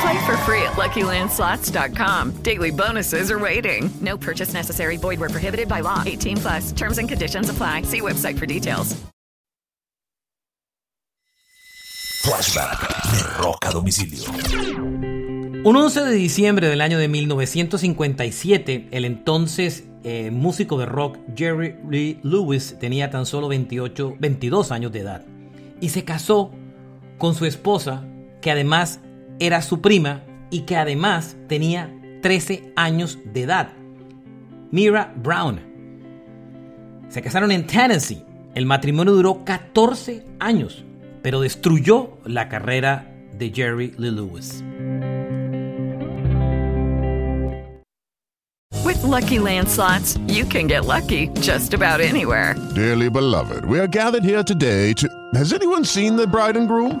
Play for free at LuckyLandSlots.com. Daily bonuses are waiting. No purchase necessary. Void were prohibited by law. 18 plus. Terms and conditions apply. See website for details. Flashback de Rock a Domicilio. Un 11 de diciembre del año de 1957, el entonces eh, músico de rock Jerry Lee Lewis tenía tan solo 28, 22 años de edad y se casó con su esposa, que además era su prima y que además tenía 13 años de edad, Mira Brown. Se casaron en Tennessee. El matrimonio duró 14 años, pero destruyó la carrera de Jerry Lee Lewis. With Lucky Land slots, you can get lucky just about anywhere. Dearly beloved, we are gathered here today to. Has anyone seen the bride and groom?